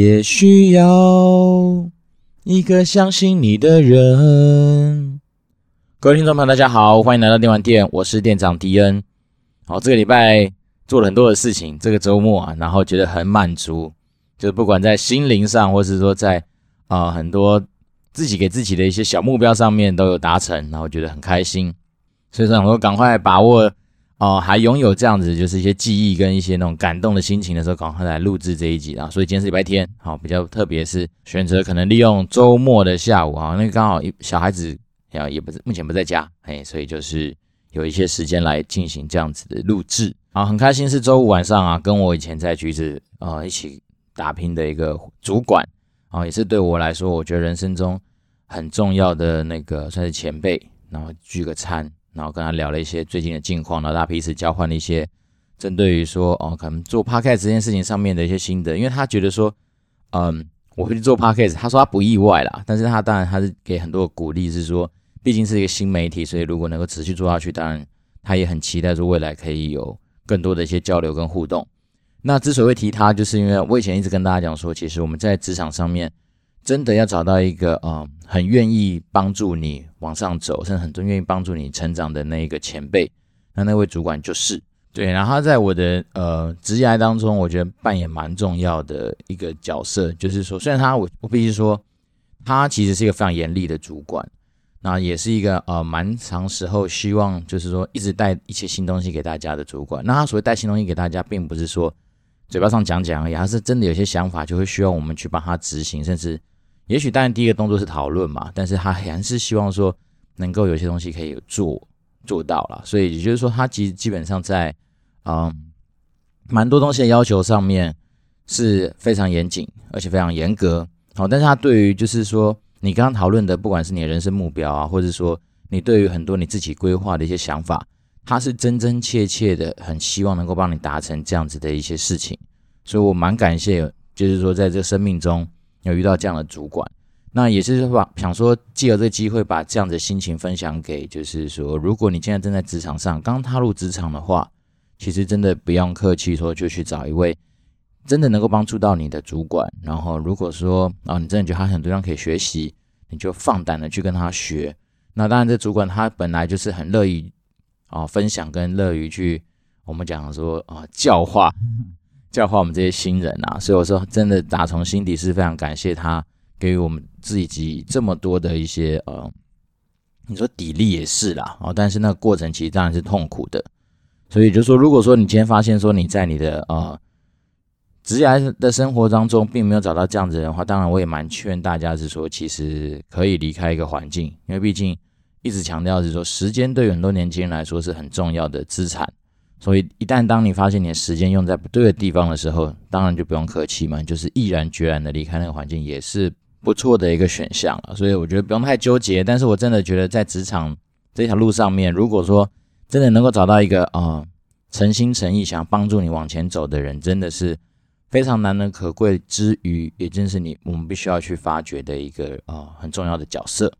也需要一个相信你的人。各位听众朋友，大家好，欢迎来到电玩店，我是店长迪恩。好，这个礼拜做了很多的事情，这个周末啊，然后觉得很满足，就是不管在心灵上，或是说在啊、很多自己给自己的一些小目标上面都有达成，然后觉得很开心。所以说，我赶快把握。哦，还拥有这样子就是一些记忆跟一些那种感动的心情的时候，赶快来录制这一集啊！所以今天是礼拜天，好，比较特别是选择可能利用周末的下午啊，那刚好小孩子也也不是目前不在家，哎，所以就是有一些时间来进行这样子的录制啊，很开心是周五晚上啊，跟我以前在橘子啊一起打拼的一个主管啊，也是对我来说，我觉得人生中很重要的那个算是前辈，然后聚个餐。然后跟他聊了一些最近的近况，然后大家彼此交换了一些针对于说哦，可能做 podcast 这件事情上面的一些心得，因为他觉得说，嗯，我会去做 podcast，他说他不意外啦，但是他当然他是给很多鼓励，是说毕竟是一个新媒体，所以如果能够持续做下去，当然他也很期待说未来可以有更多的一些交流跟互动。那之所以会提他，就是因为我以前一直跟大家讲说，其实我们在职场上面。真的要找到一个啊、很愿意帮助你往上走，甚至很多愿意帮助你成长的那一个前辈，那那位主管就是对。然后他在我的呃职业当中，我觉得扮演蛮重要的一个角色，就是说，虽然他我我必须说，他其实是一个非常严厉的主管，那也是一个呃蛮长时候希望就是说一直带一些新东西给大家的主管。那他所谓带新东西给大家，并不是说嘴巴上讲讲而已，他是真的有些想法就会需要我们去帮他执行，甚至。也许当然第一个动作是讨论嘛，但是他还是希望说能够有些东西可以做做到了，所以也就是说他其实基本上在嗯蛮多东西的要求上面是非常严谨而且非常严格，好，但是他对于就是说你刚刚讨论的不管是你的人生目标啊，或者说你对于很多你自己规划的一些想法，他是真真切切的很希望能够帮你达成这样子的一些事情，所以我蛮感谢，就是说在这生命中。有遇到这样的主管，那也是把想说借由这个机会把这样的心情分享给，就是说，如果你现在正在职场上刚踏入职场的话，其实真的不用客气，说就去找一位真的能够帮助到你的主管。然后如果说啊，你真的觉得他很多地方可以学习，你就放胆的去跟他学。那当然，这主管他本来就是很乐意啊分享跟乐于去我们讲说啊教化。教化我们这些新人啊，所以我说真的打从心底是非常感谢他给予我们自己这么多的一些呃，你说砥砺也是啦，哦，但是那个过程其实当然是痛苦的，所以就是说，如果说你今天发现说你在你的呃职业的生活当中并没有找到这样子的话，当然我也蛮劝大家是说，其实可以离开一个环境，因为毕竟一直强调是说，时间对很多年轻人来说是很重要的资产。所以，一旦当你发现你的时间用在不对的地方的时候，当然就不用客气嘛，就是毅然决然的离开那个环境，也是不错的一个选项了。所以我觉得不用太纠结。但是我真的觉得在职场这条路上面，如果说真的能够找到一个啊诚心诚意想要帮助你往前走的人，真的是非常难能可贵之余，也正是你我们必须要去发掘的一个啊很重要的角色。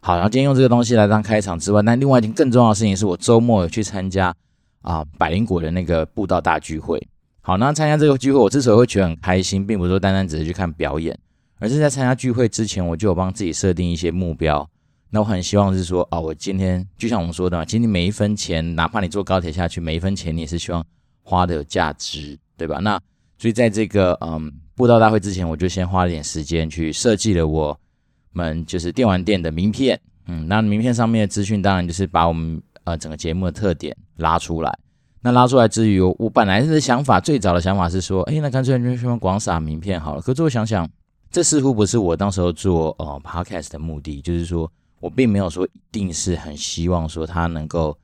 好，然后今天用这个东西来当开场之外，那另外一件更重要的事情是我周末有去参加。啊，百灵果的那个布道大聚会，好，那参加这个聚会，我之所以会觉得很开心，并不是说单单只是去看表演，而是在参加聚会之前，我就有帮自己设定一些目标。那我很希望是说，啊，我今天就像我们说的，今天每一分钱，哪怕你坐高铁下去，每一分钱你也是希望花的有价值，对吧？那所以在这个嗯布道大会之前，我就先花了点时间去设计了我们就是电玩店的名片，嗯，那名片上面的资讯当然就是把我们。呃，整个节目的特点拉出来，那拉出来之余，我本来的想法，最早的想法是说，哎，那干脆就去广撒名片好了。可是我想想，这似乎不是我当时候做呃 podcast 的目的，就是说我并没有说一定是很希望说它能够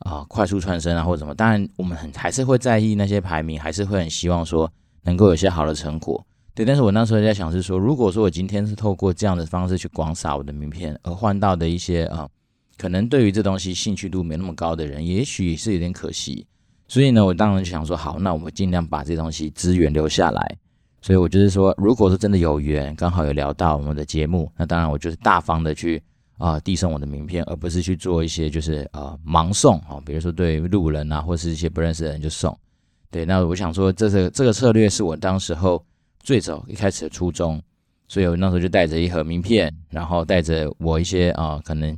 啊、快速窜升啊或者什么。当然，我们很还是会在意那些排名，还是会很希望说能够有些好的成果。对，但是我那时候在想是说，如果说我今天是透过这样的方式去广撒我的名片，而换到的一些啊。可能对于这东西兴趣度没那么高的人，也许是有点可惜。所以呢，我当然就想说，好，那我们尽量把这东西资源留下来。所以我就是说，如果说真的有缘，刚好有聊到我们的节目，那当然我就是大方的去啊递送我的名片，而不是去做一些就是呃盲送啊，比如说对路人啊，或是一些不认识的人就送。对，那我想说，这是这个策略是我当时候最早一开始的初衷。所以我那时候就带着一盒名片，然后带着我一些啊、可能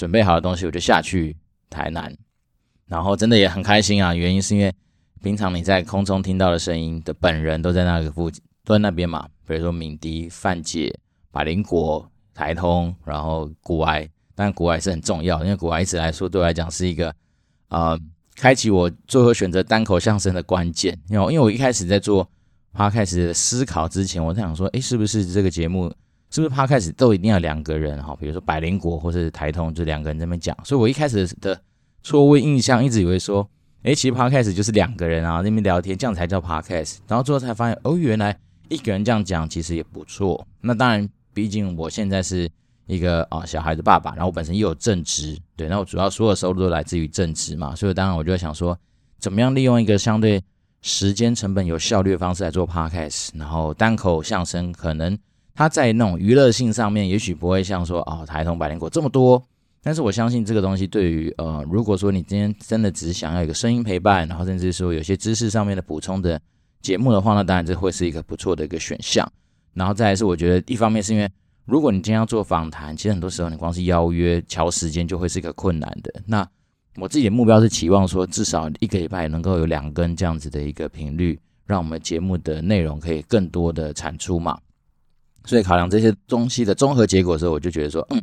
准备好的东西，我就下去台南，然后真的也很开心啊。原因是因为平常你在空中听到的声音的本人都在那个附近，都在那边嘛。比如说敏迪、范姐、百灵果、台通，然后股癌，当然股癌是很重要，因为股癌一直来说对我来讲是一个啊、呃、开启我最后选择单口相声的关键。因为因为我一开始在做。Podcast 思考之前，我在想说，哎，是不是这个节目，是不是 Podcast 都一定要两个人哈？比如说百灵果或是台通，就两个人在那边讲。所以我一开始的错误印象，一直以为说，哎，其实 Podcast 就是两个人啊，那边聊天，这样才叫 Podcast。然后最后才发现，哦，原来一个人这样讲其实也不错。那当然，毕竟我现在是一个啊小孩的爸爸，然后我本身又有正职，对，那我主要所有收入都来自于正职嘛，所以当然我就想说，怎么样利用一个相对。时间成本有效率的方式来做 podcast，然后单口相声可能它在那种娱乐性上面，也许不会像说哦台通百灵果这么多，但是我相信这个东西对于呃，如果说你今天真的只是想要一个声音陪伴，然后甚至说有些知识上面的补充的节目的话，那当然这会是一个不错的一个选项。然后再来是我觉得一方面是因为如果你今天要做访谈，其实很多时候你光是邀约敲时间就会是一个困难的。那我自己的目标是期望说，至少一个礼拜能够有两更这样子的一个频率，让我们节目的内容可以更多的产出嘛。所以考量这些东西的综合结果的时候，我就觉得说，嗯，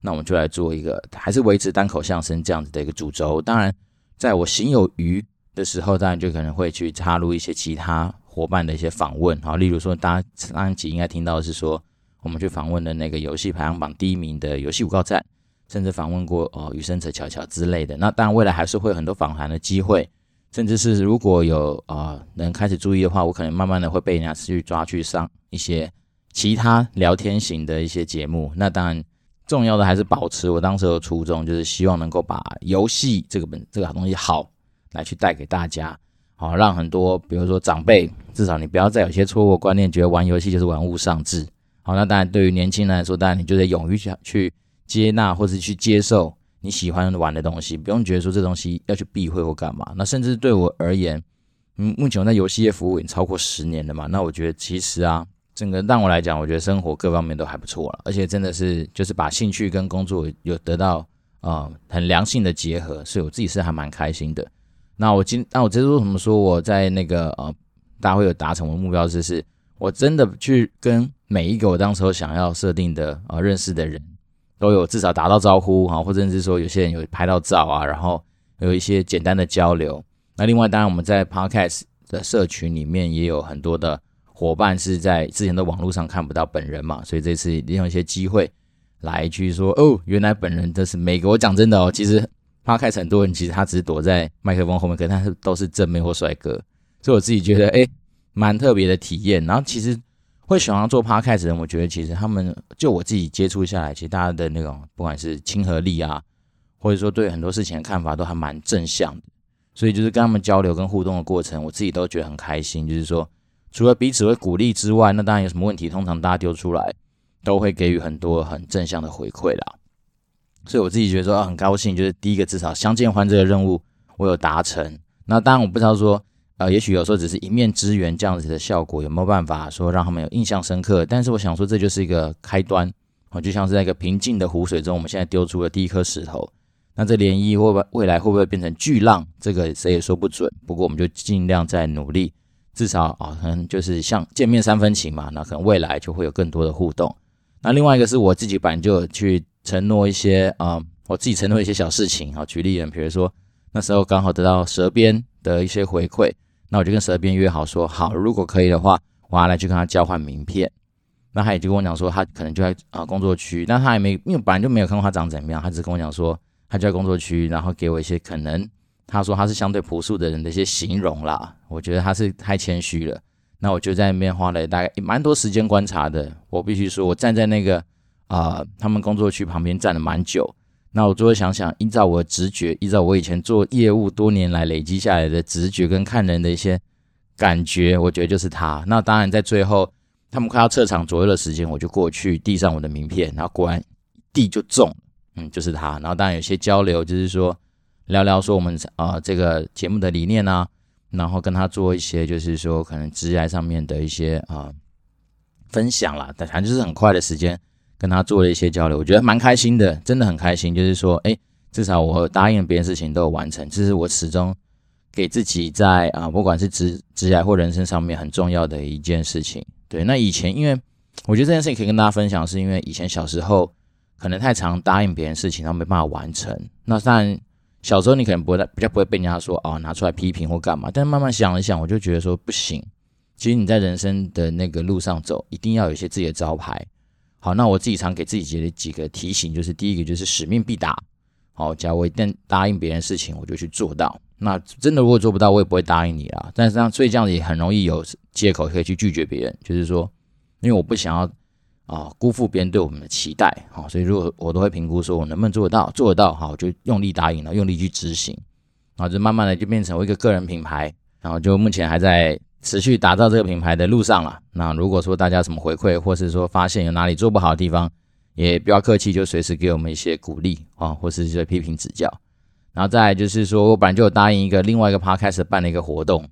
那我们就来做一个，还是维持单口相声这样子的一个主轴。当然，在我行有余的时候，当然就可能会去插入一些其他伙伴的一些访问，好，例如说，大家上一集应该听到是说，我们去访问的那个游戏排行榜第一名的游戏五告站。甚至访问过哦，余生者巧巧之类的。那当然，未来还是会有很多访谈的机会，甚至是如果有啊能开始注意的话，我可能慢慢的会被人家去抓去上一些其他聊天型的一些节目。那当然，重要的还是保持我当时的初衷，就是希望能够把游戏这个本这个好东西好来去带给大家，好让很多比如说长辈，至少你不要再有些错误观念，觉得玩游戏就是玩物丧志。好，那当然对于年轻人来说，当然你就得勇于去去。接纳或者去接受你喜欢玩的东西，不用觉得说这东西要去避讳或干嘛。那甚至对我而言，嗯，目前我在游戏业服务已经超过十年了嘛。那我觉得其实啊，整个让我来讲，我觉得生活各方面都还不错了，而且真的是就是把兴趣跟工作有得到啊、呃、很良性的结合，所以我自己是还蛮开心的。那我今那我这是为什么说我在那个呃大家会有达成我的目标，就是我真的去跟每一个我当时候想要设定的、呃、认识的人。都有至少打到招呼哈，或者是说有些人有拍到照啊，然后有一些简单的交流。那另外，当然我们在 Podcast 的社群里面也有很多的伙伴是在之前的网络上看不到本人嘛，所以这次利用一些机会来去说哦，原来本人这是美国。我讲真的哦，其实 Podcast 很多人其实他只是躲在麦克风后面，可是他是都是正面或帅哥，所以我自己觉得哎蛮特别的体验。然后其实。会喜欢做 podcast 的人，我觉得其实他们就我自己接触下来，其实大家的那种不管是亲和力啊，或者说对很多事情的看法都还蛮正向的，所以就是跟他们交流跟互动的过程，我自己都觉得很开心。就是说，除了彼此会鼓励之外，那当然有什么问题，通常大家丢出来都会给予很多很正向的回馈啦。所以我自己觉得说很高兴，就是第一个至少相见欢这个任务我有达成。那当然我不知道说。呃，也许有时候只是一面之缘这样子的效果，有没有办法说让他们有印象深刻？但是我想说，这就是一个开端，哦，就像是在一个平静的湖水中，我们现在丢出了第一颗石头，那这涟漪会不会未来会不会变成巨浪？这个谁也说不准。不过我们就尽量在努力，至少啊，可能就是像见面三分情嘛，那可能未来就会有更多的互动。那另外一个是我自己本来就去承诺一些啊、我自己承诺一些小事情啊，举例人，比如说那时候刚好得到蛇鞭的一些回馈。那我就跟蛇鞭约好说，好，如果可以的话，我要来去跟他交换名片。那他也就跟我讲说，他可能就在啊工作区，那他也没，因为本来就没有看过他长怎么样，他只跟我讲说，他就在工作区，然后给我一些可能他说他是相对朴素的人的一些形容啦。我觉得他是太谦虚了。那我就在那边花了大概蛮多时间观察的。我必须说，我站在那个啊、他们工作区旁边站了蛮久。那我就会想想，依照我的直觉，依照我以前做业务多年来累积下来的直觉跟看人的一些感觉，我觉得就是他。那当然，在最后他们快要撤场左右的时间，我就过去递上我的名片，然后果然地就中，嗯，就是他。然后当然有些交流，就是说聊聊说我们啊、这个节目的理念啊，然后跟他做一些就是说可能职业上面的一些啊、分享啦，但反正就是很快的时间跟他做了一些交流，我觉得蛮开心的，真的很开心。就是说，哎，至少我答应别人事情都有完成，这是我始终给自己在啊，不管是职职业或人生上面很重要的一件事情。对，那以前因为我觉得这件事情可以跟大家分享，是因为以前小时候可能太常答应别人事情，然后没办法完成。那当然小时候你可能不会比较不会被人家说哦拿出来批评或干嘛，但慢慢想一想，我就觉得说不行。其实你在人生的那个路上走，一定要有一些自己的招牌。好，那我自己常给自己的几个提醒，就是第一个就是使命必达。好，假如我一旦答应别人事情，我就去做到。那真的如果做不到，我也不会答应你啦。但是这样，所以这样子也很容易有借口可以去拒绝别人，就是说，因为我不想要啊辜负别人对我们的期待。好，所以如果我都会评估说我能不能做得到，做得到，好，就用力答应了，用力去执行，然后就慢慢的就变成我一个个人品牌，然后就目前还在。持续打造这个品牌的路上了。那如果说大家什么回馈，或是说发现有哪里做不好的地方，也不要客气，就随时给我们一些鼓励啊，或是一些批评指教。然后再就是说，我本来就有答应一个另外一个 podcast 办了一个活动，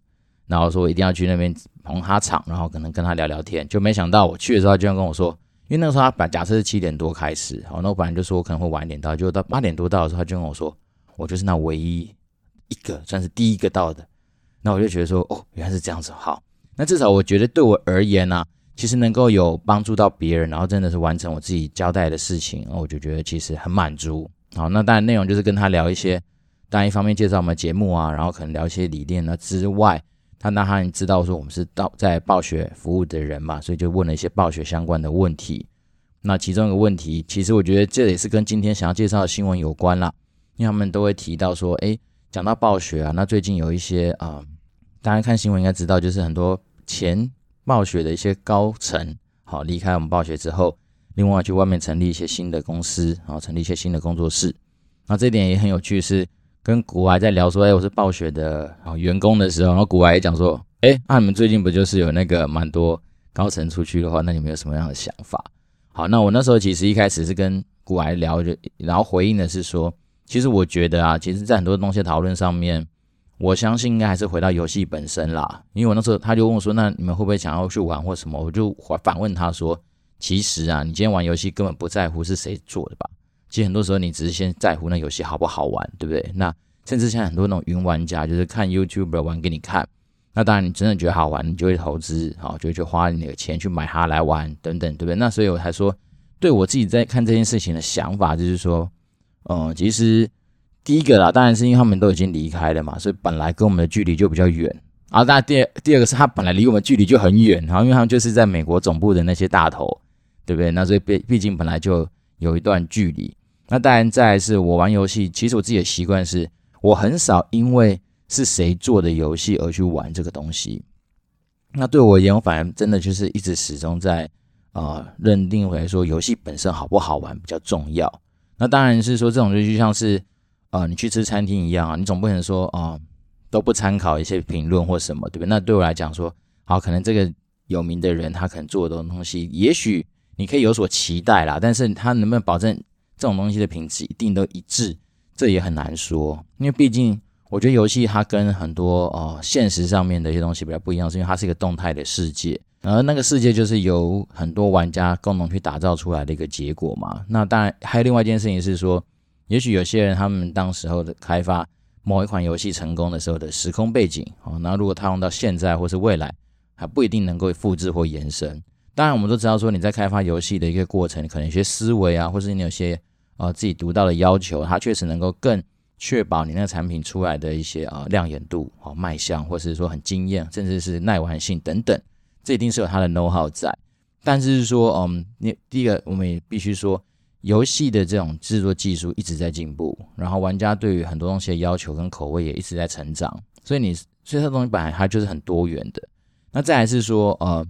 然后说我一定要去那边捧他场，然后可能跟他聊聊天。就没想到我去的时候，他居然跟我说，因为那个时候他本假设是七点多开始，好，那我本来就说我可能会晚一点到，就到八点多到的时候，他就跟我说，我就是那唯一一个算是第一个到的。那我就觉得说，哦，原来是这样子，好。那至少我觉得对我而言呢、啊，其实能够有帮助到别人，然后真的是完成我自己交代的事情，我就觉得其实很满足。好，那当然内容就是跟他聊一些，当然一方面介绍我们节目啊，然后可能聊一些理念呢之外，他那他知道说我们是到在暴雪服务的人嘛，所以就问了一些暴雪相关的问题。那其中一个问题，其实我觉得这也是跟今天想要介绍的新闻有关啦，因为他们都会提到说，诶。讲到暴雪啊，那最近有一些啊、大家看新闻应该知道，就是很多前暴雪的一些高层，好离开我们暴雪之后，另外去外面成立一些新的公司，然后成立一些新的工作室。那这点也很有趣，是跟古玩在聊说，哎，我是暴雪的啊员工的时候，然后古玩也讲说，哎，那、你们最近不就是有那个蛮多高层出去的话，那你们有什么样的想法？好，那我那时候其实一开始是跟古玩聊，就然后回应的是说。其实我觉得啊，其实，在很多东西讨论上面，我相信应该还是回到游戏本身啦。因为我那时候他就问我说：“那你们会不会想要去玩或什么？”我就反问他说：“其实啊，你今天玩游戏根本不在乎是谁做的吧？其实很多时候你只是先在乎那游戏好不好玩，对不对？那甚至像很多那种云玩家，就是看 YouTuber 玩给你看。那当然，你真的觉得好玩，你就会投资，好，就会去花你的钱去买它来玩等等，对不对？那所以我才说，对我自己在看这件事情的想法，就是说。嗯，其实第一个啦，当然是因为他们都已经离开了嘛，所以本来跟我们的距离就比较远。啊，那第二第二个是他本来离我们距离就很远，然后因为他们就是在美国总部的那些大头，对不对？那所以毕毕竟本来就有一段距离。那当然再来是我玩游戏，其实我自己的习惯是，我很少因为是谁做的游戏而去玩这个东西。那对我而言，我反而真的就是一直始终在啊、认定为说游戏本身好不好玩比较重要。那当然是说，这种就像是，呃，你去吃餐厅一样啊，你总不能说啊、都不参考一些评论或什么，对不对？那对我来讲说，好，可能这个有名的人他可能做的东西，也许你可以有所期待啦，但是他能不能保证这种东西的品质一定都一致，这也很难说。因为毕竟，我觉得游戏它跟很多呃现实上面的一些东西比较不一样，是因为它是一个动态的世界。而那个世界就是由很多玩家共同去打造出来的一个结果嘛。那当然还有另外一件事情是说，也许有些人他们当时候的开发某一款游戏成功的时候的时空背景，哦，那如果套用到现在或是未来，还不一定能够复制或延伸。当然我们都知道说你在开发游戏的一个过程，可能有些思维啊，或是你有些呃自己独到的要求，它确实能够更确保你那个产品出来的一些呃亮眼度、哦卖相，或者是说很惊艳，甚至是耐玩性等等。这一定是有它的 know how 在，但是说，嗯，你第一个我们也必须说，游戏的这种制作技术一直在进步，然后玩家对于很多东西的要求跟口味也一直在成长，所以你，所以这东西本来它就是很多元的。那再来是说，呃，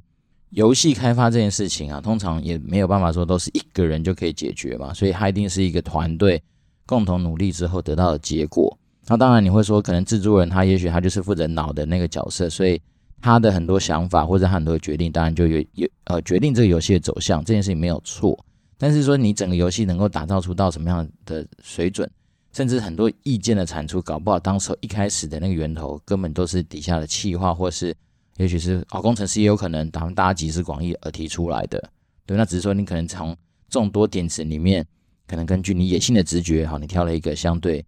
游戏开发这件事情啊，通常也没有办法说都是一个人就可以解决嘛，所以它一定是一个团队共同努力之后得到的结果。那当然你会说，可能制作人他也许他就是负责脑的那个角色，所以。他的很多想法或者很多决定，当然就有有呃决定这个游戏的走向，这件事情没有错。但是说你整个游戏能够打造出到什么样的水准，甚至很多意见的产出，搞不好当时一开始的那个源头根本都是底下的气话或是也许是哦，工程师也有可能，当大家集思广益而提出来的。对，那只是说你可能从众多点子里面，可能根据你野性的直觉，哈，你挑了一个相对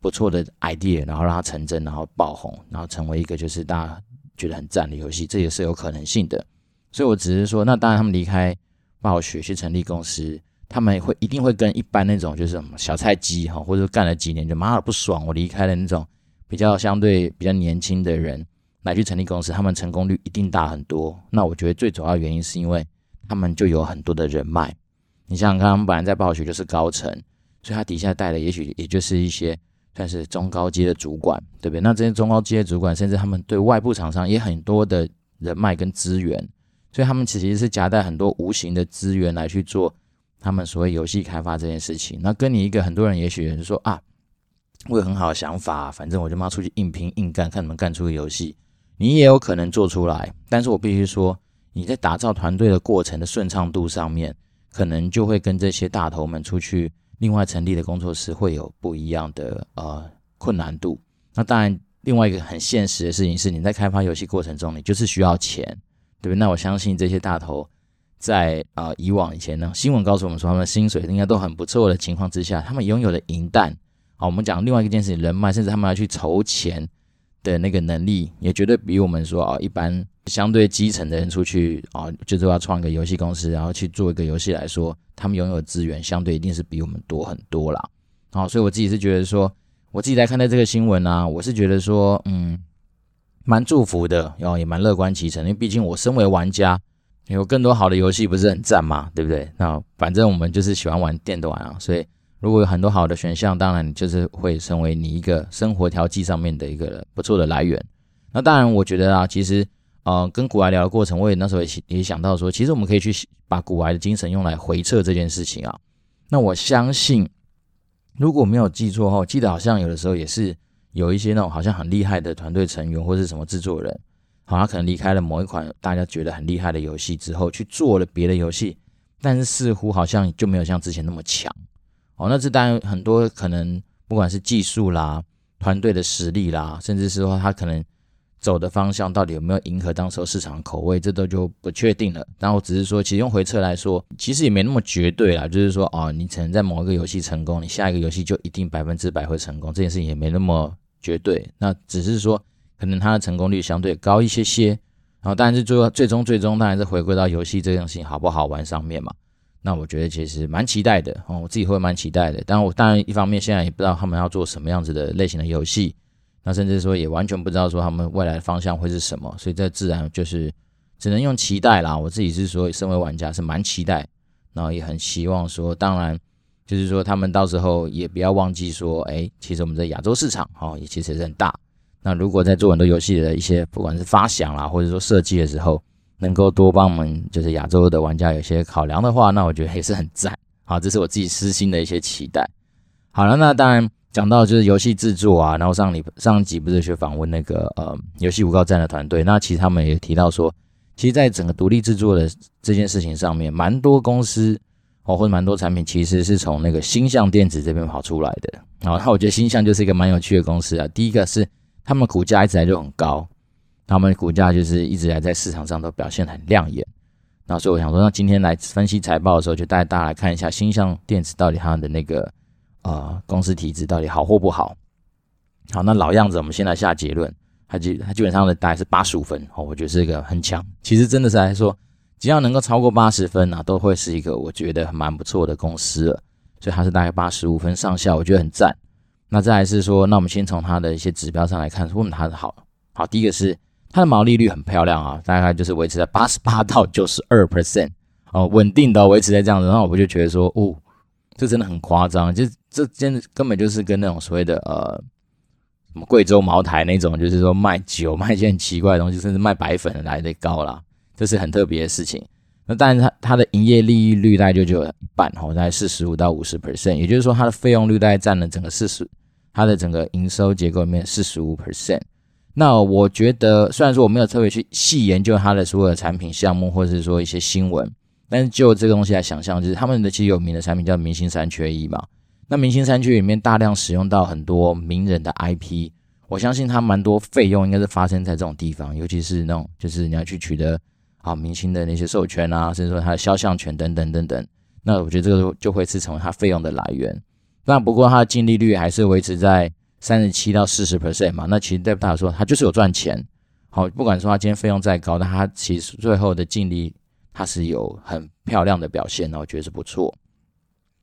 不错的 idea，然后让它成真，然后爆红，然后成为一个就是大家觉得很赞的游戏，这也是有可能性的。所以我只是说，那当然他们离开暴雪去成立公司，他们会一定会跟一般那种就是什么小菜鸡哈，或者干了几年就妈的不爽，我离开的那种比较相对比较年轻的人来去成立公司，他们成功率一定大很多。那我觉得最主要原因是因为。他们就有很多的人脉，你想想看，他们本来在暴雪就是高层，所以他底下带的也许也就是一些算是中高阶的主管，对不对？那这些中高阶的主管，甚至他们对外部厂商也很多的人脉跟资源，所以他们其实是夹带很多无形的资源来去做他们所谓游戏开发这件事情。那跟你一个很多人也许人说啊，我有很好的想法，反正我就妈出去硬拼硬干，看能不能干出个游戏，你也有可能做出来，但是我必须说。你在打造团队的过程的顺畅度上面，可能就会跟这些大头们出去另外成立的工作室会有不一样的呃困难度。那当然，另外一个很现实的事情是，你在开发游戏过程中，你就是需要钱，对不对？那我相信这些大头在呃以往以前呢，新闻告诉我们说，他们薪水应该都很不错的情况之下，他们拥有的银弹，好，我们讲另外一件事情，人脉，甚至他们要去筹钱的那个能力，也绝对比我们说啊一般。相对基层的人出去啊，就是要创一个游戏公司，然后去做一个游戏来说，他们拥有资源相对一定是比我们多很多啦。好，所以我自己是觉得说，我自己在看待这个新闻啊，我是觉得说，嗯，蛮祝福的，然后也蛮乐观其成，因为毕竟我身为玩家，有更多好的游戏不是很赞嘛，对不对？那反正我们就是喜欢玩电动玩啊，所以如果有很多好的选项，当然就是会成为你一个生活调剂上面的一个不错的来源。那当然，我觉得啊，其实。呃，跟古癌聊的过程，我也那时候也也想到说，其实我们可以去把古癌的精神用来回测这件事情啊。那我相信，如果没有记错后，记得好像有的时候也是有一些那种好像很厉害的团队成员或是什么制作人，好，他可能离开了某一款大家觉得很厉害的游戏之后，去做了别的游戏，但是似乎好像就没有像之前那么强。哦，那这当然很多可能，不管是技术啦、团队的实力啦，甚至是说他可能。走的方向到底有没有迎合当时候市场口味，这都就不确定了。然后只是说，其实用回测来说，其实也没那么绝对啦。就是说，哦，你可能在某一个游戏成功，你下一个游戏就一定百分之百会成功，这件事情也没那么绝对。那只是说，可能它的成功率相对高一些些。然后，当然是最后最终最终当然是回归到游戏这件事情好不好玩上面嘛。那我觉得其实蛮期待的哦，我自己会蛮期待的。但我当然一方面现在也不知道他们要做什么样子的类型的游戏。那甚至说也完全不知道说他们未来的方向会是什么，所以这自然就是只能用期待啦。我自己是说，身为玩家是蛮期待，然后也很希望说，当然就是说他们到时候也不要忘记说，哎，其实我们在亚洲市场哦也其实是很大。那如果在做很多游戏的一些不管是发想啦，或者说设计的时候，能够多帮我们就是亚洲的玩家有些考量的话，那我觉得也是很赞。好，这是我自己私心的一些期待。好了，那当然。讲到就是游戏制作啊，然后上礼上集不是去访问那个呃游戏五告站的团队，那其实他们也提到说，其实，在整个独立制作的这件事情上面，蛮多公司哦或者蛮多产品其实是从那个星象电子这边跑出来的。然后，那我觉得星象就是一个蛮有趣的公司啊。第一个是他们股价一直来就很高，他们股价就是一直来在市场上都表现很亮眼。那，所以我想说，那今天来分析财报的时候，就带大家来看一下星象电子到底它的那个。呃，公司体质到底好或不好？好，那老样子，我们先来下结论。它基它基本上的大概是八十五分哦，我觉得是一个很强。其实真的是来说，只要能够超过八十分啊，都会是一个我觉得蛮不错的公司了。所以它是大概八十五分上下，我觉得很赞。那再来是说，那我们先从它的一些指标上来看，问它的好。好，第一个是它的毛利率很漂亮啊，大概就是维持在八十八到九十二 percent 哦，稳定的维持在这样子。然后我就觉得说，哦。这真的很夸张，就这真的根本就是跟那种所谓的呃什么贵州茅台那种，就是说卖酒卖一些很奇怪的东西，甚至卖白粉来的高啦，这是很特别的事情。那当然它它的营业利率大概就只有一半哦，大概四十五到五十 percent，也就是说它的费用率大概占了整个四十，它的整个营收结构里面四十五 percent。那我觉得虽然说我没有特别去细研究它的所有的产品项目，或者是说一些新闻。但是就这个东西来想象，就是他们的其实有名的产品叫《明星三缺一》嘛。那《明星三缺一》里面大量使用到很多名人的 IP，我相信它蛮多费用应该是发生在这种地方，尤其是那种就是你要去取得啊明星的那些授权啊，甚至说它的肖像权等等等等。那我觉得这个就会是成为它费用的来源。那不过它的净利率还是维持在三十七到四十 percent 嘛，那其实代表说它就是有赚钱。好，不管说它今天费用再高，但它其实最后的净利它是有很漂亮的表现，那我觉得是不错。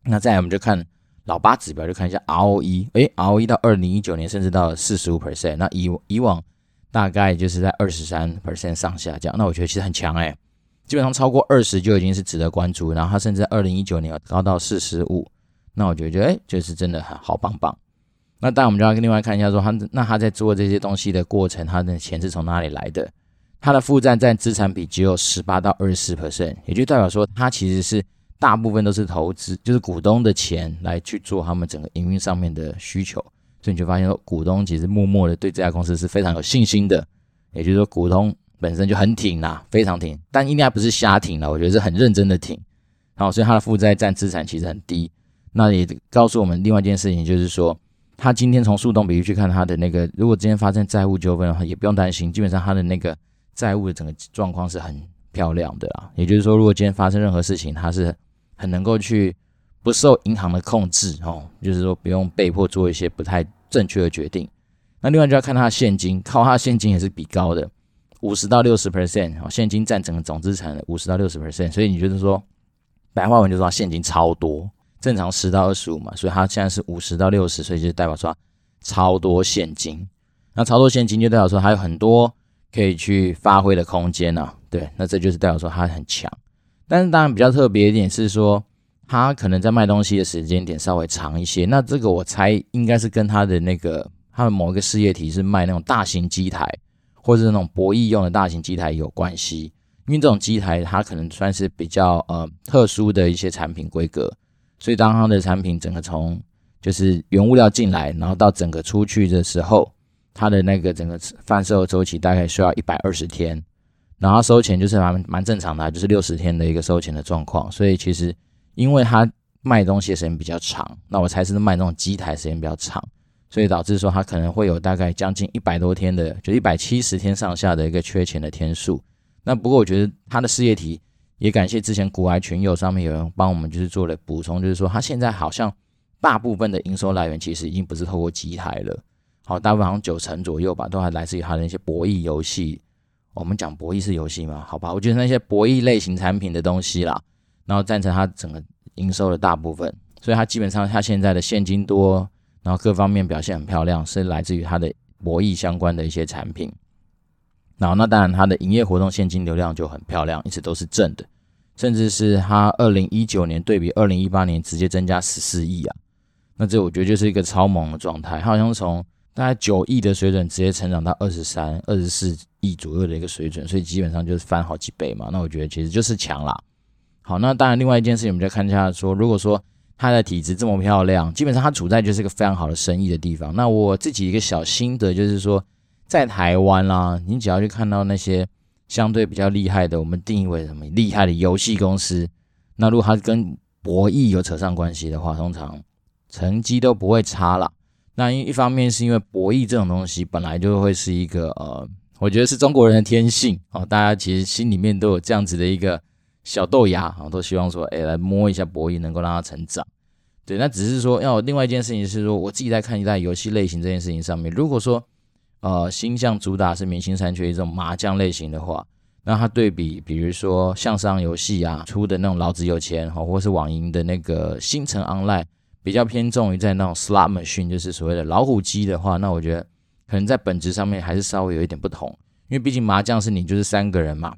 那再来我们就看老八指标，就看一下 ROE，诶，ROE 到二零一九年甚至到了四十五 percent，那以以往大概就是在二十三 percent 上下这样，那我觉得其实很强诶，基本上超过二十就已经是值得关注，然后它甚至二零一九年高到四十五，那我觉得诶，就是真的很好棒棒。那当然我们就要另外看一下说，他那他在做这些东西的过程，他的钱是从哪里来的？他的负债占资产比只有十八到二十四 percent，也就代表说他其实是。大部分都是投资，就是股东的钱来去做他们整个营运上面的需求，所以你就发现说，股东其实默默的对这家公司是非常有信心的，也就是说，股东本身就很挺啦，非常挺，但应该不是瞎挺啦，我觉得是很认真的挺。然后，所以他的负债占资产其实很低，那也告诉我们另外一件事情，就是说，他今天从速动比率去看他的那个，如果今天发生债务纠纷的话，也不用担心，基本上他的那个债务的整个状况是很漂亮的啊。也就是说，如果今天发生任何事情，他是很能够去不受银行的控制哦，就是说不用被迫做一些不太正确的决定。那另外就要看他现金，靠他现金也是比高的，五十到六十 percent 哦，现金占整个总资产的五十到六十 percent。所以你觉得说白话文就是说现金超多，正常十到二十五嘛，所以他现在是五十到六十，所以就代表说超多现金。那超多现金就代表说还有很多可以去发挥的空间啊，对，那这就是代表说他很强。但是当然比较特别一点是说，他可能在卖东西的时间点稍微长一些。那这个我猜应该是跟他的那个他的某一个事业体是卖那种大型机台，或者是那种博弈用的大型机台有关系。因为这种机台它可能算是比较呃特殊的一些产品规格，所以当它的产品整个从就是原物料进来，然后到整个出去的时候，它的那个整个贩售周期大概需要一百二十天。然后收钱就是蛮蛮正常的，就是六十天的一个收钱的状况。所以其实，因为他卖东西的时间比较长，那我猜是卖那种机台时间比较长，所以导致说他可能会有大概将近一百多天的，就一百七十天上下的一个缺钱的天数。那不过我觉得他的事业体也感谢之前股癌群友上面有人帮我们就是做了补充，就是说他现在好像大部分的营收来源其实已经不是透过机台了，好，大部分好像九成左右吧，都还来自于他的那些博弈游戏。我们讲博弈是游戏嘛？好吧，我觉得那些博弈类型产品的东西啦，然后占成它整个营收的大部分，所以它基本上它现在的现金多，然后各方面表现很漂亮，是来自于它的博弈相关的一些产品。然后那当然它的营业活动现金流量就很漂亮，一直都是正的，甚至是它二零一九年对比二零一八年直接增加十四亿啊，那这我觉得就是一个超猛的状态，它好像从。大概九亿的水准直接成长到二十三、二十四亿左右的一个水准，所以基本上就是翻好几倍嘛。那我觉得其实就是强啦。好，那当然另外一件事情，我们再看一下说，如果说他的体质这么漂亮，基本上他处在就是一个非常好的生意的地方。那我自己一个小心得就是说，在台湾啦，你只要去看到那些相对比较厉害的，我们定义为什么厉害的游戏公司，那如果它跟博弈有扯上关系的话，通常成绩都不会差啦。那一一方面是因为博弈这种东西本来就会是一个呃，我觉得是中国人的天性哦，大家其实心里面都有这样子的一个小豆芽啊，都希望说，哎，来摸一下博弈，能够让它成长。对，那只是说要另外一件事情是说，我自己在看一代游戏类型这件事情上面，如果说呃，星象主打是明星三缺一这种麻将类型的话，那它对比比如说向上游戏啊出的那种老子有钱哈，或是网银的那个星辰 Online。比较偏重于在那种 slot machine，就是所谓的老虎机的话，那我觉得可能在本质上面还是稍微有一点不同，因为毕竟麻将是你就是三个人嘛，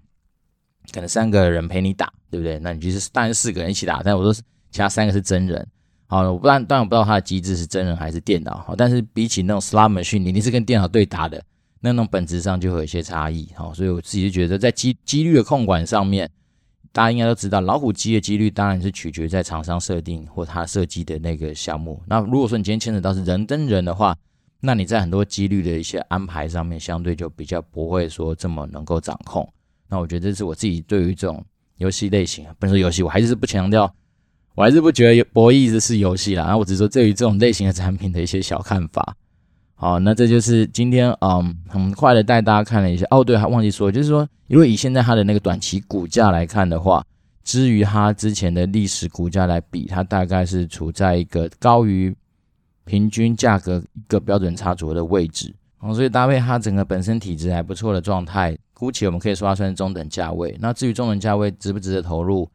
可能三个人陪你打，对不对？那你就是当然四个人一起打，但我说其他三个是真人，好，我不然当然不知道它的机制是真人还是电脑，好，但是比起那种 slot machine，你一定是跟电脑对打的，那种本质上就会有一些差异，好，所以我自己就觉得在机机率的控管上面。大家应该都知道，老虎机的几率当然是取决在厂商设定或他设计的那个项目。那如果说你今天牵扯到是人跟人的话，那你在很多几率的一些安排上面，相对就比较不会说这么能够掌控。那我觉得这是我自己对于这种游戏类型，不是游戏，我还是不强调，我还是不觉得博弈是游戏啦。然后我只是说对于这种类型的产品的一些小看法。好，那这就是今天嗯很快的带大家看了一下。哦，对，还忘记说，就是说，如果以现在它的那个短期股价来看的话，至于它之前的历史股价来比，它大概是处在一个高于平均价格一个标准差左右的位置。哦，所以搭配它整个本身体质还不错的状态，姑且我们可以说它算是中等价位。那至于中等价位值不值得投入，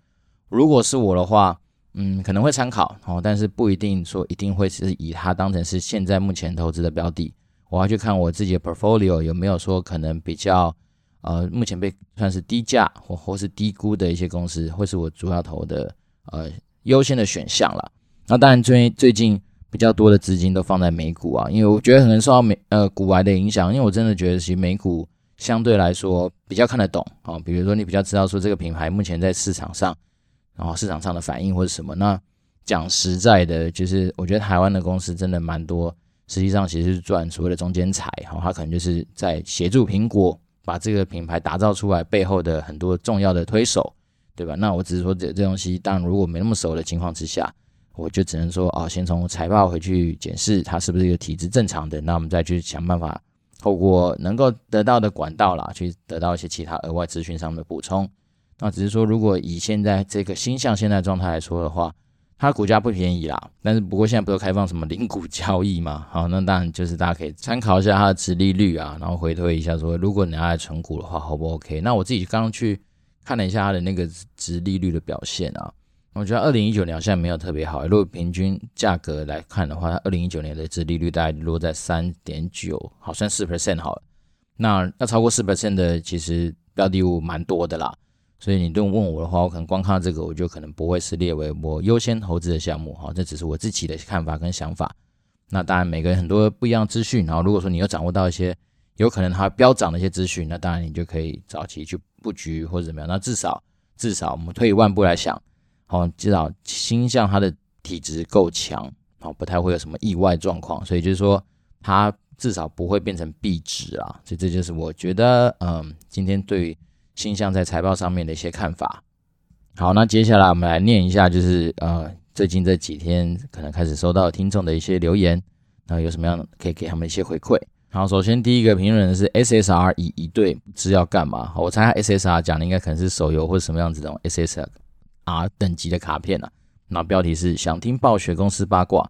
如果是我的话，嗯，可能会参考哦，但是不一定说一定会是以它当成是现在目前投资的标的。我要去看我自己的 portfolio 有没有说可能比较呃，目前被算是低价或或是低估的一些公司，会是我主要投的呃优先的选项了。那当然最最近。比较多的资金都放在美股啊，因为我觉得可能受到美呃股癌的影响，因为我真的觉得其实美股相对来说比较看得懂啊，比如说你比较知道说这个品牌目前在市场上，然后市场上的反应或者什么。那讲实在的，就是我觉得台湾的公司真的蛮多，实际上其实是赚所谓的中间财，哈，他可能就是在协助苹果把这个品牌打造出来背后的很多重要的推手，对吧？那我只是说这这东西，当然如果没那么熟的情况之下。我就只能说啊，先从财报回去检视它是不是一个体质正常的，那我们再去想办法透过能够得到的管道啦，去得到一些其他额外资讯上的补充。那只是说，如果以现在这个星象现在状态来说的话，它股价不便宜啦。但是不过现在不是开放什么零股交易嘛？好，那当然就是大家可以参考一下它的殖利率啊，然后回推一下说，如果你要来存股的话，好不 OK？那我自己刚刚去看了一下它的那个殖利率的表现啊。我觉得二零一九年好像没有特别好。如果平均价格来看的话，它二零一九年的殖利率大概落在三点九，好像四 percent 好了。那要超过四 percent 的，其实标的物蛮多的啦。所以你都问我的话，我可能光看到这个，我就可能不会是列为我优先投资的项目哈。这只是我自己的看法跟想法。那当然，每个人很多不一样资讯。然后如果说你有掌握到一些有可能它飙涨的一些资讯，那当然你就可以早期去布局或者怎么样。那至少至少我们退一万步来想。好，至少星象它的体质够强，好，不太会有什么意外状况，所以就是说它至少不会变成壁纸啊，所以这就是我觉得，嗯，今天对于星象在财报上面的一些看法。好，那接下来我们来念一下，就是呃，最近这几天可能开始收到听众的一些留言，那有什么样可以给他们一些回馈。好，首先第一个评论是 SSR 已移队，不知要干嘛。我猜 SSR 讲的应该可能是手游或者什么样子的 SSR。等级的卡片啊，那标题是想听暴雪公司八卦，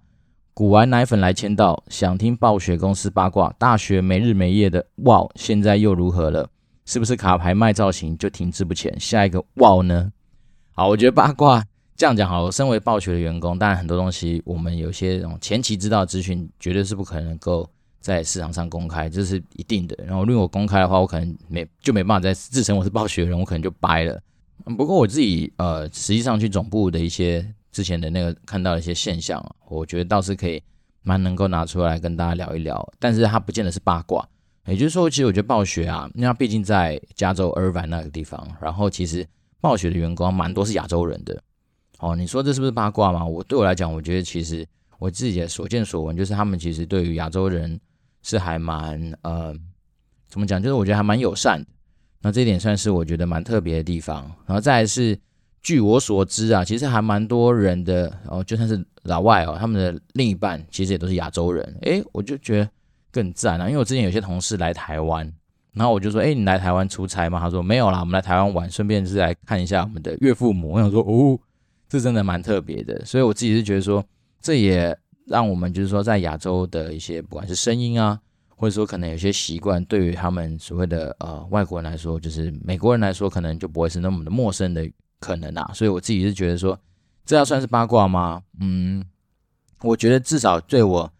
古玩奶粉来签到，想听暴雪公司八卦，大学没日没夜的，哇，现在又如何了？是不是卡牌卖造型就停滞不前？下一个哇呢？好，我觉得八卦这样讲好，我身为暴雪的员工，当然很多东西我们有些这种前期知道的资讯，绝对是不可能够在市场上公开，这是一定的。然后如果公开的话，我可能没就没办法再自称我是暴雪人，我可能就掰了。不过我自己呃，实际上去总部的一些之前的那个看到的一些现象，我觉得倒是可以蛮能够拿出来跟大家聊一聊。但是它不见得是八卦，也就是说，其实我觉得暴雪啊，因为它毕竟在加州尔湾那个地方，然后其实暴雪的员工蛮多是亚洲人的。哦，你说这是不是八卦吗？我对我来讲，我觉得其实我自己的所见所闻，就是他们其实对于亚洲人是还蛮呃，怎么讲？就是我觉得还蛮友善的。那这一点算是我觉得蛮特别的地方，然后再是，据我所知啊，其实还蛮多人的哦，就算是老外哦，他们的另一半其实也都是亚洲人，诶，我就觉得更赞啊，因为我之前有些同事来台湾，然后我就说，哎，你来台湾出差吗？他说没有啦，我们来台湾玩，顺便是来看一下我们的岳父母。我想说，哦，这真的蛮特别的，所以我自己是觉得说，这也让我们就是说在亚洲的一些不管是声音啊。或者说，可能有些习惯对于他们所谓的呃外国人来说，就是美国人来说，可能就不会是那么的陌生的可能啊。所以我自己是觉得说，这要算是八卦吗？嗯，我觉得至少对我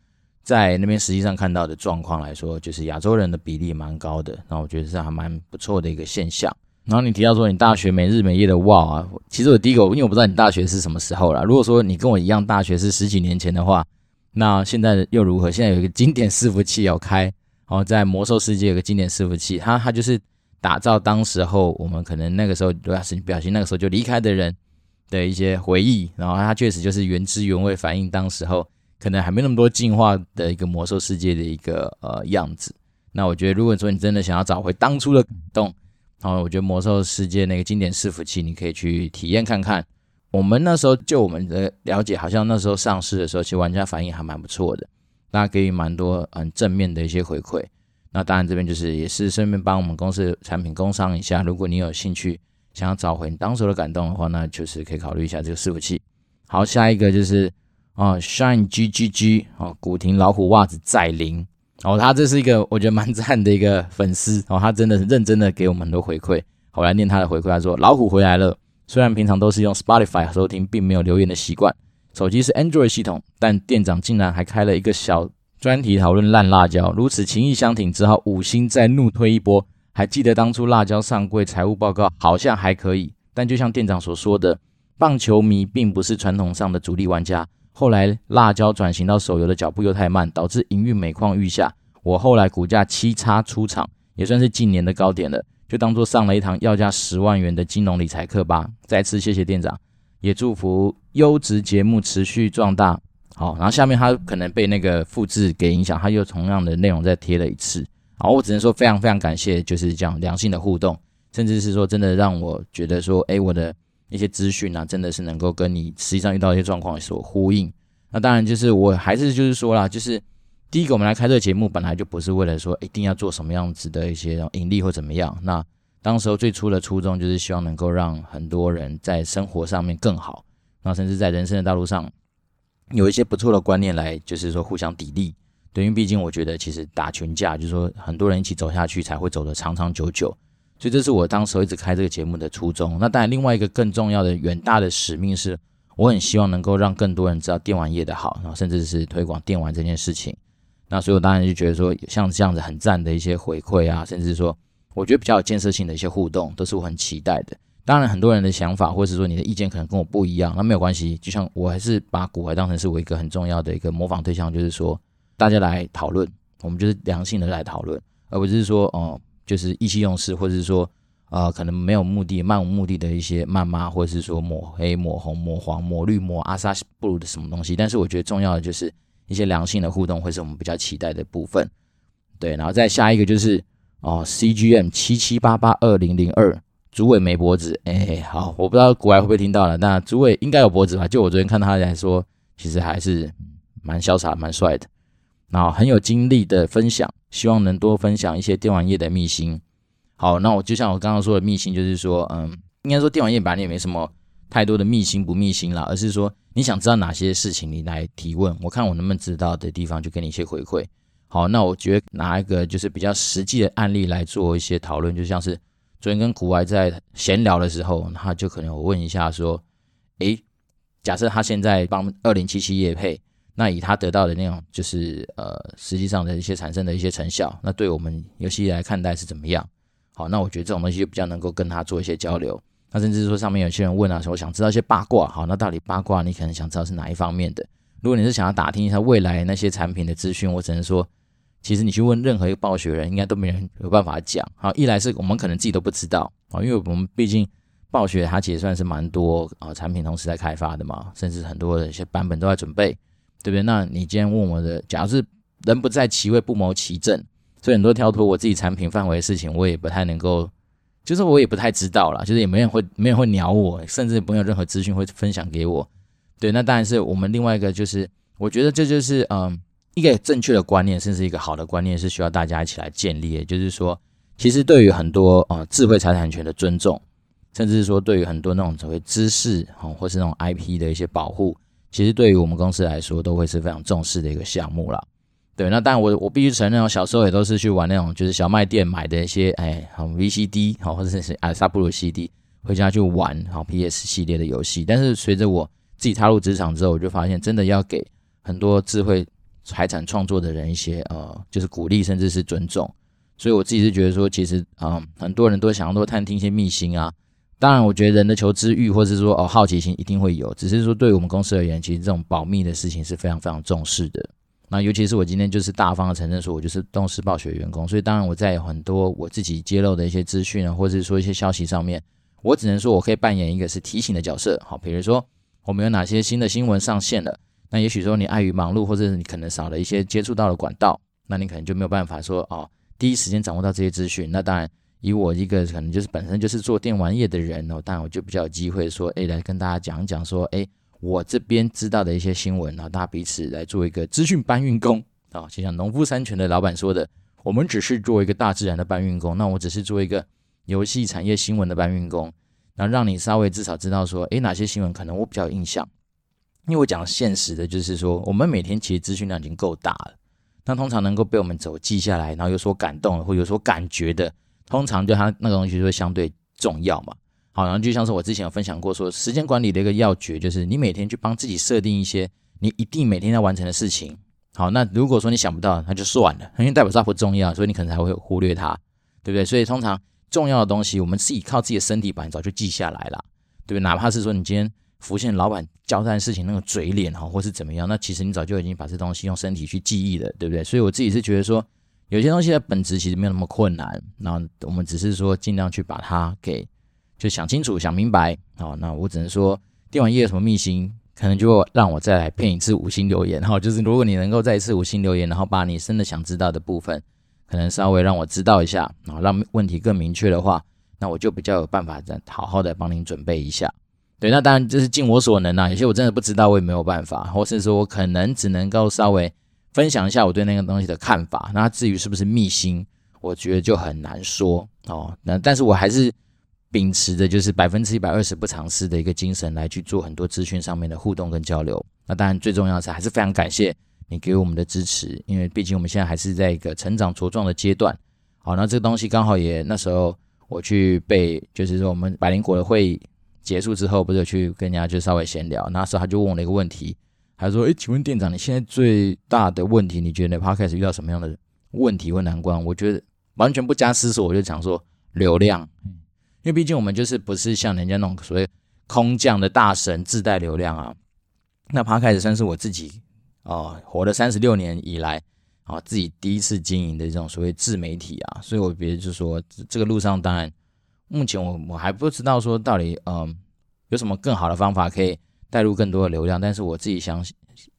在那边实际上看到的状况来说，就是亚洲人的比例蛮高的。那我觉得是还蛮不错的一个现象。然后你提到说你大学没日没夜的哇啊，其实我第一个，因为我不知道你大学是什么时候啦。如果说你跟我一样大学是十几年前的话。那现在又如何？现在有一个经典伺服器要开，然后，在魔兽世界有个经典伺服器，它它就是打造当时候我们可能那个时候如果是你不小心那个时候就离开的人的一些回忆，然后它确实就是原汁原味反映当时候可能还没那么多进化的一个魔兽世界的一个呃样子。那我觉得如果说你真的想要找回当初的感动，然后我觉得魔兽世界那个经典伺服器你可以去体验看看。我们那时候就我们的了解，好像那时候上市的时候，其实玩家反应还蛮不错的。大家给予蛮多很正面的一些回馈。那当然这边就是也是顺便帮我们公司产品工商一下，如果你有兴趣想要找回你当时的感动的话，那就是可以考虑一下这个伺服器。好，下一个就是啊，Shine G G G 哦，古亭老虎袜子再临。哦，他这是一个我觉得蛮赞的一个粉丝哦，他真的是认真的给我们很多回馈。我来念他的回馈，他说老虎回来了。虽然平常都是用 Spotify 收听，并没有留言的习惯，手机是 Android 系统，但店长竟然还开了一个小专题讨论烂辣椒，如此情义相挺，只好五星再怒推一波。还记得当初辣椒上柜财务报告好像还可以，但就像店长所说的，棒球迷并不是传统上的主力玩家。后来辣椒转型到手游的脚步又太慢，导致营运每况愈下。我后来股价七叉出场，也算是近年的高点了，就当做上了一堂要价十万元的金融理财课吧。再次谢谢店长，也祝福优质节目持续壮大。好，然后下面他可能被那个复制给影响，他又同样的内容再贴了一次。好，我只能说非常非常感谢，就是这样良性的互动，甚至是说真的让我觉得说，哎，我的。一些资讯啊，真的是能够跟你实际上遇到一些状况所呼应。那当然就是我还是就是说啦，就是第一个我们来开这个节目，本来就不是为了说一定要做什么样子的一些盈利或怎么样。那当时候最初的初衷就是希望能够让很多人在生活上面更好，那甚至在人生的道路上有一些不错的观念来，就是说互相砥砺。对，因为毕竟我觉得其实打群架，就是说很多人一起走下去才会走得长长久久。所以这是我当时一直开这个节目的初衷。那当然，另外一个更重要的远大的使命是，我很希望能够让更多人知道电玩业的好，然后甚至是推广电玩这件事情。那所以我当然就觉得说，像这样子很赞的一些回馈啊，甚至说我觉得比较有建设性的一些互动，都是我很期待的。当然，很多人的想法或者是说你的意见可能跟我不一样，那没有关系。就像我还是把股海当成是我一个很重要的一个模仿对象，就是说大家来讨论，我们就是良性的来讨论，而不是说哦。就是意气用事，或者是说，呃，可能没有目的、漫无目的的一些谩骂，或者是说抹黑、抹红、抹黄、抹绿、抹阿萨布鲁的什么东西。但是我觉得重要的就是一些良性的互动，会是我们比较期待的部分。对，然后再下一个就是哦，CGM 七七八八二零零二，主委没脖子，哎，好，我不知道国外会不会听到了。那主委应该有脖子吧？就我昨天看他来说，其实还是蛮潇洒、蛮帅的。然后很有经历的分享，希望能多分享一些电玩业的秘辛。好，那我就像我刚刚说的秘辛，就是说，嗯，应该说电玩业本来也没什么太多的秘辛不秘辛啦，而是说你想知道哪些事情，你来提问，我看我能不能知道的地方，就给你一些回馈。好，那我觉得拿一个就是比较实际的案例来做一些讨论，就像是昨天跟古外在闲聊的时候，他就可能我问一下说，诶，假设他现在帮二零七七业配。那以他得到的那种，就是呃，实际上的一些产生的一些成效，那对我们游戏来看待是怎么样？好，那我觉得这种东西就比较能够跟他做一些交流。那甚至说上面有些人问啊，说我想知道一些八卦，好，那到底八卦你可能想知道是哪一方面的？如果你是想要打听一下未来那些产品的资讯，我只能说，其实你去问任何一个暴雪人，应该都没人有办法讲。好，一来是我们可能自己都不知道啊，因为我们毕竟暴雪它其实算是蛮多啊产品同时在开发的嘛，甚至很多的一些版本都在准备。对不对？那你今天问我的，假如是人不在其位不谋其政，所以很多跳脱我自己产品范围的事情，我也不太能够，就是我也不太知道啦，就是也没人会，没人会鸟我，甚至没有任何资讯会分享给我。对，那当然是我们另外一个，就是我觉得这就是嗯一个正确的观念，甚至一个好的观念，是需要大家一起来建立的。就是说，其实对于很多呃智慧财产权的尊重，甚至是说对于很多那种所谓知识啊，或是那种 IP 的一些保护。其实对于我们公司来说，都会是非常重视的一个项目啦。对，那当然我我必须承认，我小时候也都是去玩那种就是小卖店买的一些哎好 VCD 好或者是阿萨布鲁 CD 回家去玩好 PS 系列的游戏。但是随着我自己踏入职场之后，我就发现真的要给很多智慧财产创作的人一些呃就是鼓励甚至是尊重。所以我自己是觉得说，其实啊、很多人都想要多探听一些秘辛啊。当然，我觉得人的求知欲，或是说哦好奇心一定会有，只是说对我们公司而言，其实这种保密的事情是非常非常重视的。那尤其是我今天就是大方的承认说，我就是动视暴雪员工，所以当然我在很多我自己揭露的一些资讯啊，或者是说一些消息上面，我只能说我可以扮演一个是提醒的角色。好，比如说我们有哪些新的新闻上线了，那也许说你碍于忙碌，或者是你可能少了一些接触到的管道，那你可能就没有办法说哦第一时间掌握到这些资讯。那当然。以我一个可能就是本身就是做电玩业的人哦，当然我就比较有机会说，哎，来跟大家讲一讲说，哎，我这边知道的一些新闻，然后大家彼此来做一个资讯搬运工，啊，就像农夫山泉的老板说的，我们只是做一个大自然的搬运工，那我只是做一个游戏产业新闻的搬运工，然后让你稍微至少知道说，诶，哪些新闻可能我比较有印象。因为我讲现实的，就是说，我们每天其实资讯量已经够大了，那通常能够被我们走记下来，然后有所感动或有所感觉的，通常就它那个东西就会相对重要嘛。好，然后就像是我之前有分享过，说时间管理的一个要诀，就是你每天去帮自己设定一些你一定每天要完成的事情。好，那如果说你想不到，那就算了，因为代表它不重要，所以你可能才会忽略它，对不对？所以通常重要的东西，我们自己靠自己的身体把早就记下来了，对不对？哪怕是说你今天。浮现老板交代的事情那个嘴脸哈，或是怎么样，那其实你早就已经把这东西用身体去记忆了，对不对？所以我自己是觉得说，有些东西的本质其实没有那么困难，那我们只是说尽量去把它给就想清楚、想明白。好，那我只能说，电玩业有什么秘辛，可能就让我再来骗一次五星留言哈。就是如果你能够再一次五星留言，然后把你真的想知道的部分，可能稍微让我知道一下，然后让问题更明确的话，那我就比较有办法再好好的帮您准备一下。对，那当然就是尽我所能啊。有些我真的不知道，我也没有办法，或是说我可能只能够稍微分享一下我对那个东西的看法。那至于是不是秘辛，我觉得就很难说哦。那但是我还是秉持着就是百分之一百二十不尝试的一个精神来去做很多资讯上面的互动跟交流。那当然最重要是还是非常感谢你给我们的支持，因为毕竟我们现在还是在一个成长茁壮的阶段。好，那这个东西刚好也那时候我去被就是说我们百灵果的会议。结束之后，不是有去跟人家就稍微闲聊，那时候他就问我了一个问题，还说：“诶，请问店长，你现在最大的问题，你觉得 Podcast 遇到什么样的问题或难关？”我觉得完全不加思索，我就讲说流量，因为毕竟我们就是不是像人家那种所谓空降的大神自带流量啊。那 Podcast 算是我自己啊，活了三十六年以来啊，自己第一次经营的这种所谓自媒体啊，所以我觉得就说这个路上当然。目前我我还不知道说到底，嗯，有什么更好的方法可以带入更多的流量。但是我自己想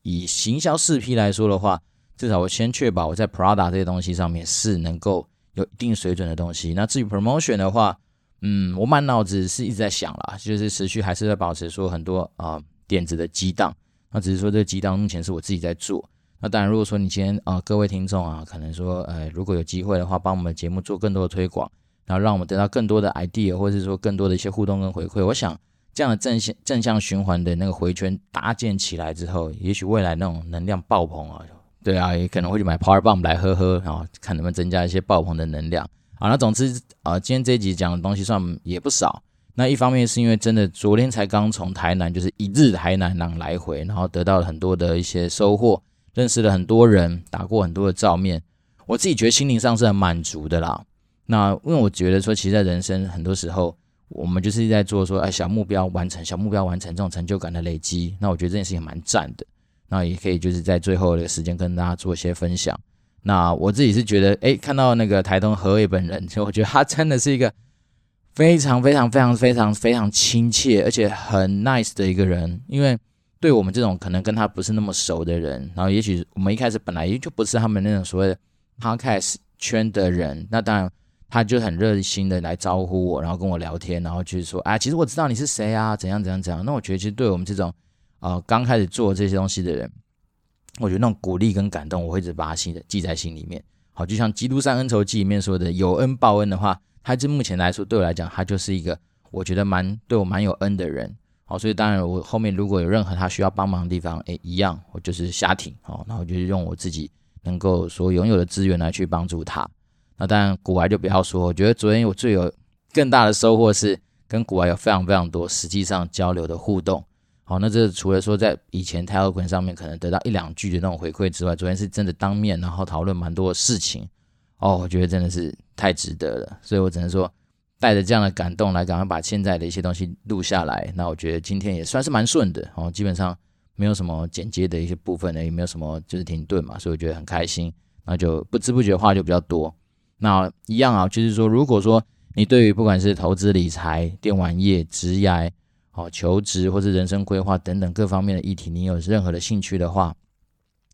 以行销四 P 来说的话，至少我先确保我在 Prada 这些东西上面是能够有一定水准的东西。那至于 Promotion 的话，嗯，我满脑子是一直在想啦，就是持续还是在保持说很多啊、呃、点子的激荡。那只是说这个激荡目前是我自己在做。那当然，如果说你今天啊、各位听众啊，可能说呃如果有机会的话，帮我们节目做更多的推广。然后让我们得到更多的 idea，或者是说更多的一些互动跟回馈。我想这样的正向正向循环的那个回圈搭建起来之后，也许未来那种能量爆棚啊，对啊，也可能会去买 Power Bomb 来喝喝，然后看能不能增加一些爆棚的能量。好，那总之啊，今天这一集讲的东西算也不少。那一方面是因为真的昨天才刚从台南，就是一日台南然后来回，然后得到了很多的一些收获，认识了很多人，打过很多的照面，我自己觉得心灵上是很满足的啦。那因为我觉得说，其实在人生很多时候，我们就是在做说，哎，小目标完成，小目标完成这种成就感的累积。那我觉得这件事情蛮赞的。那也可以就是在最后的时间跟大家做一些分享。那我自己是觉得，哎，看到那个台东何伟本人，就 我觉得他真的是一个非常非常非常非常非常亲切，而且很 nice 的一个人。因为对我们这种可能跟他不是那么熟的人，然后也许我们一开始本来就不是他们那种所谓的 podcast 圈的人，那当然。他就很热心的来招呼我，然后跟我聊天，然后就是说，啊，其实我知道你是谁啊，怎样怎样怎样。那我觉得，其实对我们这种，呃，刚开始做这些东西的人，我觉得那种鼓励跟感动，我会一直把它记记在心里面。好，就像《基督山恩仇记》里面说的，有恩报恩的话，他就目前来说，对我来讲，他就是一个我觉得蛮对我蛮有恩的人。好，所以当然我后面如果有任何他需要帮忙的地方，哎，一样，我就是瞎挺，好，然后就是用我自己能够所拥有的资源来去帮助他。那当然，股癌就不要说。我觉得昨天我最有更大的收获是跟古玩有非常非常多实际上交流的互动。好，那这除了说在以前 Telegram 上面可能得到一两句的那种回馈之外，昨天是真的当面然后讨论蛮多的事情。哦，我觉得真的是太值得了。所以我只能说带着这样的感动来赶快把现在的一些东西录下来。那我觉得今天也算是蛮顺的哦，基本上没有什么剪接的一些部分呢，也没有什么就是停顿嘛，所以我觉得很开心。那就不知不觉话就比较多。那一样啊，就是说，如果说你对于不管是投资理财、电玩业、职业、哦求职或是人生规划等等各方面的议题，你有任何的兴趣的话，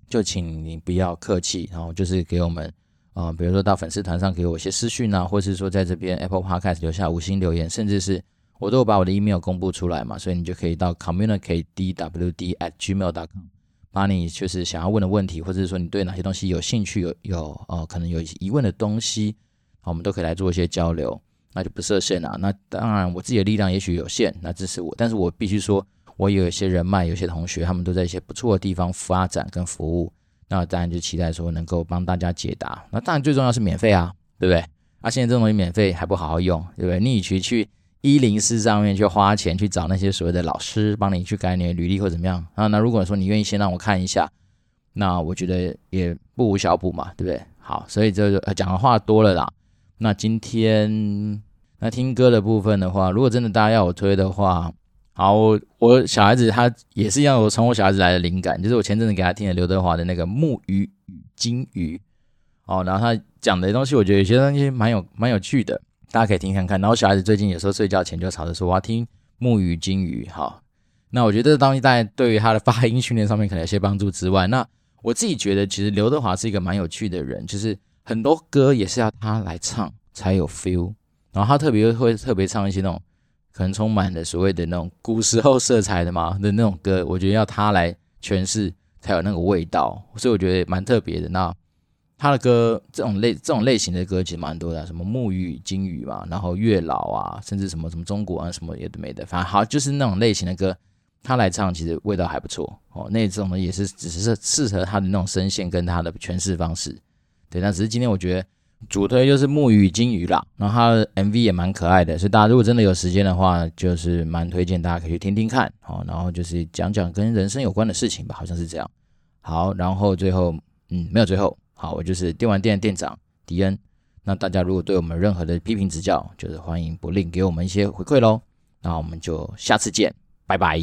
就请你不要客气，然后就是给我们啊、呃，比如说到粉丝团上给我一些私讯啊，或是说在这边 Apple Podcast 留下五星留言，甚至是我都有把我的 email 公布出来嘛，所以你就可以到 communicatedwd at gmail.com。把你就是想要问的问题，或者是说你对哪些东西有兴趣、有有呃可能有疑问的东西，我们都可以来做一些交流，那就不设限了。那当然，我自己的力量也许有限，那支持我，但是我必须说，我有一些人脉，有些同学，他们都在一些不错的地方发展跟服务，那当然就期待说能够帮大家解答。那当然最重要是免费啊，对不对？啊，现在这种东西免费还不好好用，对不对？你与其去一零四上面去花钱去找那些所谓的老师帮你去改你的履历或怎么样啊？那如果说你愿意先让我看一下，那我觉得也不无小补嘛，对不对？好，所以这个讲的话多了啦。那今天那听歌的部分的话，如果真的大家要我推的话，好，我我小孩子他也是要我从我小孩子来的灵感，就是我前阵子给他听的刘德华的那个《木鱼与金鱼》哦，然后他讲的东西，我觉得有些东西蛮有蛮有趣的。大家可以听看看，然后小孩子最近有时候睡觉前就吵着说我要听木鱼金鱼，好，那我觉得这东西大概对于他的发音训练上面可能有些帮助之外，那我自己觉得其实刘德华是一个蛮有趣的人，就是很多歌也是要他来唱才有 feel，然后他特别会特别唱一些那种可能充满了所谓的那种古时候色彩的嘛的那种歌，我觉得要他来诠释才有那个味道，所以我觉得蛮特别的。那他的歌这种类这种类型的歌其实蛮多的，什么木鱼与金鱼嘛，然后月老啊，甚至什么什么中国啊什么也都没的，反正好就是那种类型的歌，他来唱其实味道还不错哦。那种呢也是只是适合他的那种声线跟他的诠释方式，对。那只是今天我觉得主推就是木鱼与金鱼啦，然后他的 MV 也蛮可爱的，所以大家如果真的有时间的话，就是蛮推荐大家可以去听听看哦。然后就是讲讲跟人生有关的事情吧，好像是这样。好，然后最后嗯没有最后。好，我就是电玩店店长迪恩。那大家如果对我们任何的批评指教，就是欢迎不吝给我们一些回馈喽。那我们就下次见，拜拜。